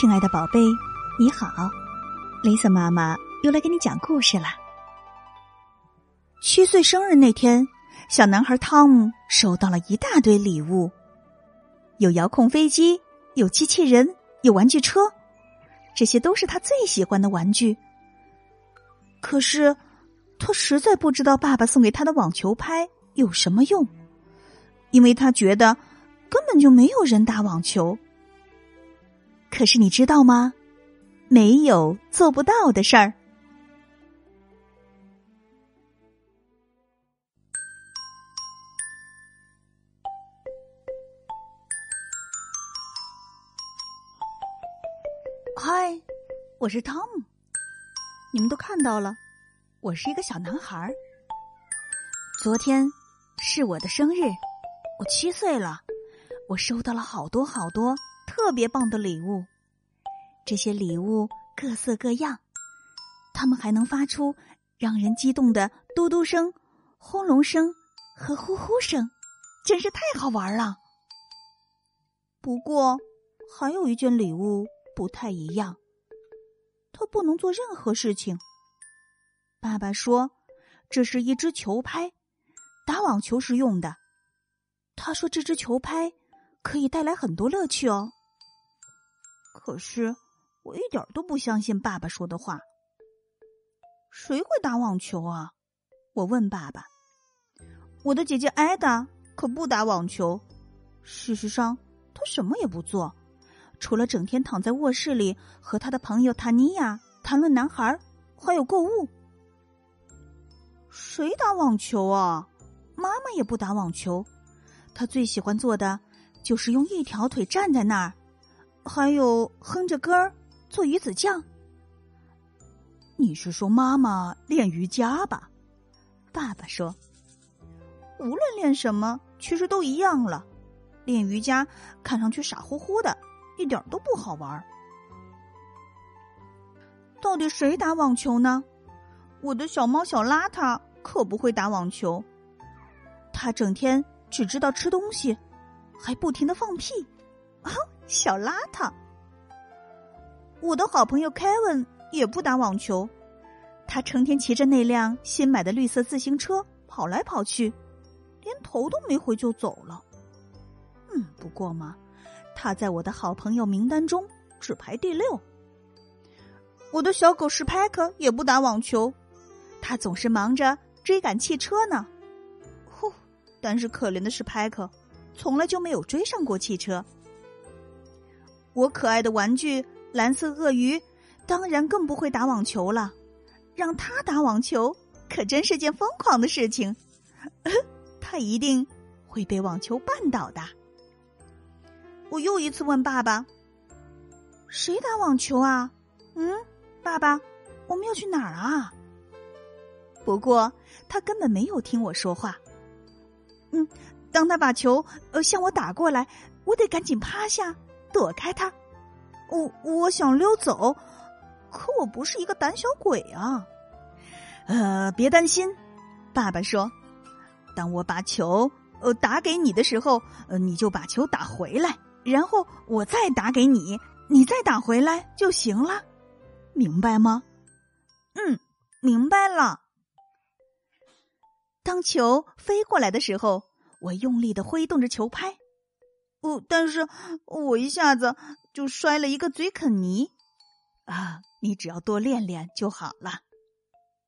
亲爱的宝贝，你好，，Lisa 妈妈又来给你讲故事啦。七岁生日那天，小男孩汤姆收到了一大堆礼物，有遥控飞机，有机器人，有玩具车，这些都是他最喜欢的玩具。可是，他实在不知道爸爸送给他的网球拍有什么用，因为他觉得根本就没有人打网球。可是你知道吗？没有做不到的事儿。嗨，我是汤姆。你们都看到了，我是一个小男孩。昨天是我的生日，我七岁了。我收到了好多好多。特别棒的礼物，这些礼物各色各样，它们还能发出让人激动的嘟嘟声、轰隆声和呼呼声，真是太好玩了。不过，还有一件礼物不太一样，它不能做任何事情。爸爸说，这是一只球拍，打网球时用的。他说，这只球拍可以带来很多乐趣哦。可是，我一点都不相信爸爸说的话。谁会打网球啊？我问爸爸。我的姐姐艾达可不打网球。事实上，她什么也不做，除了整天躺在卧室里和她的朋友塔尼亚谈论男孩，还有购物。谁打网球啊？妈妈也不打网球。她最喜欢做的就是用一条腿站在那儿。还有哼着歌儿做鱼子酱。你是说妈妈练瑜伽吧？爸爸说：“无论练什么，其实都一样了。练瑜伽看上去傻乎乎的，一点都不好玩。到底谁打网球呢？我的小猫小邋遢可不会打网球，它整天只知道吃东西，还不停的放屁。”啊，小邋遢！我的好朋友凯文也不打网球，他成天骑着那辆新买的绿色自行车跑来跑去，连头都没回就走了。嗯，不过嘛，他在我的好朋友名单中只排第六。我的小狗史派克也不打网球，他总是忙着追赶汽车呢。呼，但是可怜的史派克，从来就没有追上过汽车。我可爱的玩具蓝色鳄鱼，当然更不会打网球了。让他打网球，可真是件疯狂的事情。他一定会被网球绊倒的。我又一次问爸爸：“谁打网球啊？”嗯，爸爸，我们要去哪儿啊？不过他根本没有听我说话。嗯，当他把球呃向我打过来，我得赶紧趴下。躲开他，我我想溜走，可我不是一个胆小鬼啊。呃，别担心，爸爸说，当我把球呃打给你的时候，呃，你就把球打回来，然后我再打给你，你再打回来就行了，明白吗？嗯，明白了。当球飞过来的时候，我用力的挥动着球拍。哦，但是我一下子就摔了一个嘴啃泥，啊！你只要多练练就好了。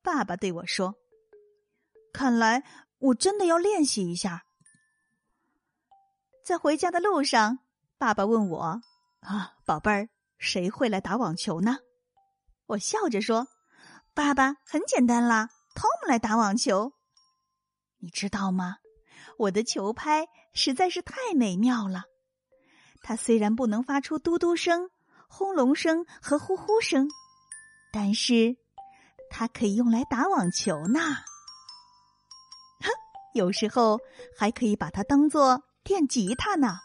爸爸对我说：“看来我真的要练习一下。”在回家的路上，爸爸问我：“啊，宝贝儿，谁会来打网球呢？”我笑着说：“爸爸，很简单啦，Tom 来打网球。你知道吗？我的球拍。”实在是太美妙了。它虽然不能发出嘟嘟声、轰隆声和呼呼声，但是它可以用来打网球呢。哼，有时候还可以把它当做电吉他呢。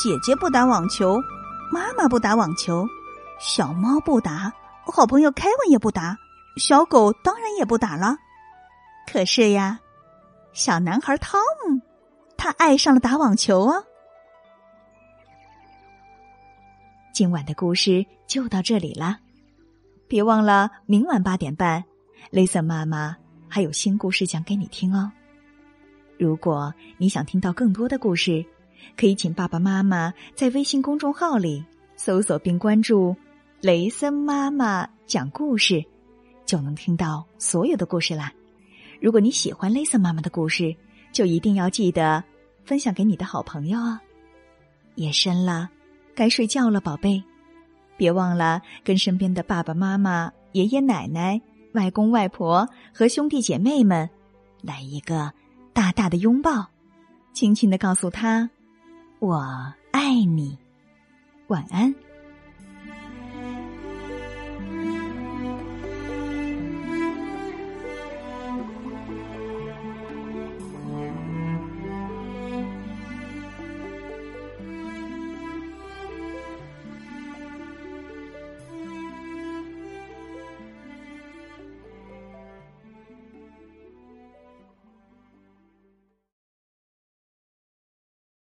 姐姐不打网球，妈妈不打网球，小猫不打，好朋友凯文也不打，小狗当然也不打了。可是呀，小男孩汤姆，他爱上了打网球啊。今晚的故事就到这里啦，别忘了明晚八点半，雷森妈妈还有新故事讲给你听哦。如果你想听到更多的故事，可以请爸爸妈妈在微信公众号里搜索并关注“雷森妈妈讲故事”，就能听到所有的故事啦。如果你喜欢雷森妈妈的故事，就一定要记得分享给你的好朋友哦。夜深了。该睡觉了，宝贝，别忘了跟身边的爸爸妈妈、爷爷奶奶、外公外婆和兄弟姐妹们来一个大大的拥抱，轻轻的告诉他：“我爱你。”晚安。